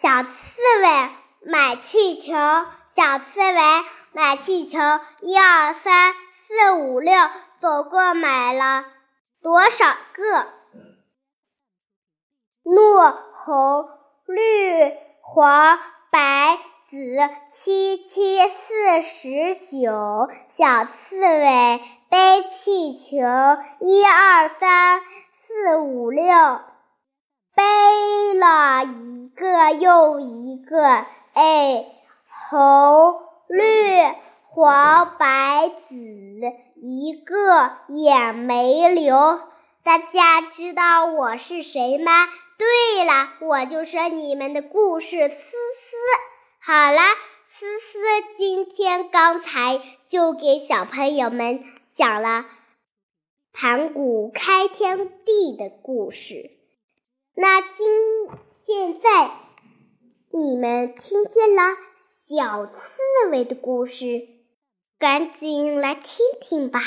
小刺猬买气球，小刺猬买气球，一二三四五六，总共买了多少个？绿、红、绿、黄、白、紫，七七四十九。小刺猬背气球，一二三四五六，背了一一个又一个。哎，红、绿、黄、白、紫，一个也没留。大家知道我是谁吗？对了，我就是你们的故事思思。好了，思思今天刚才就给小朋友们讲了盘古开天地的故事。那今现在你们听见了小刺猬的故事，赶紧来听听吧。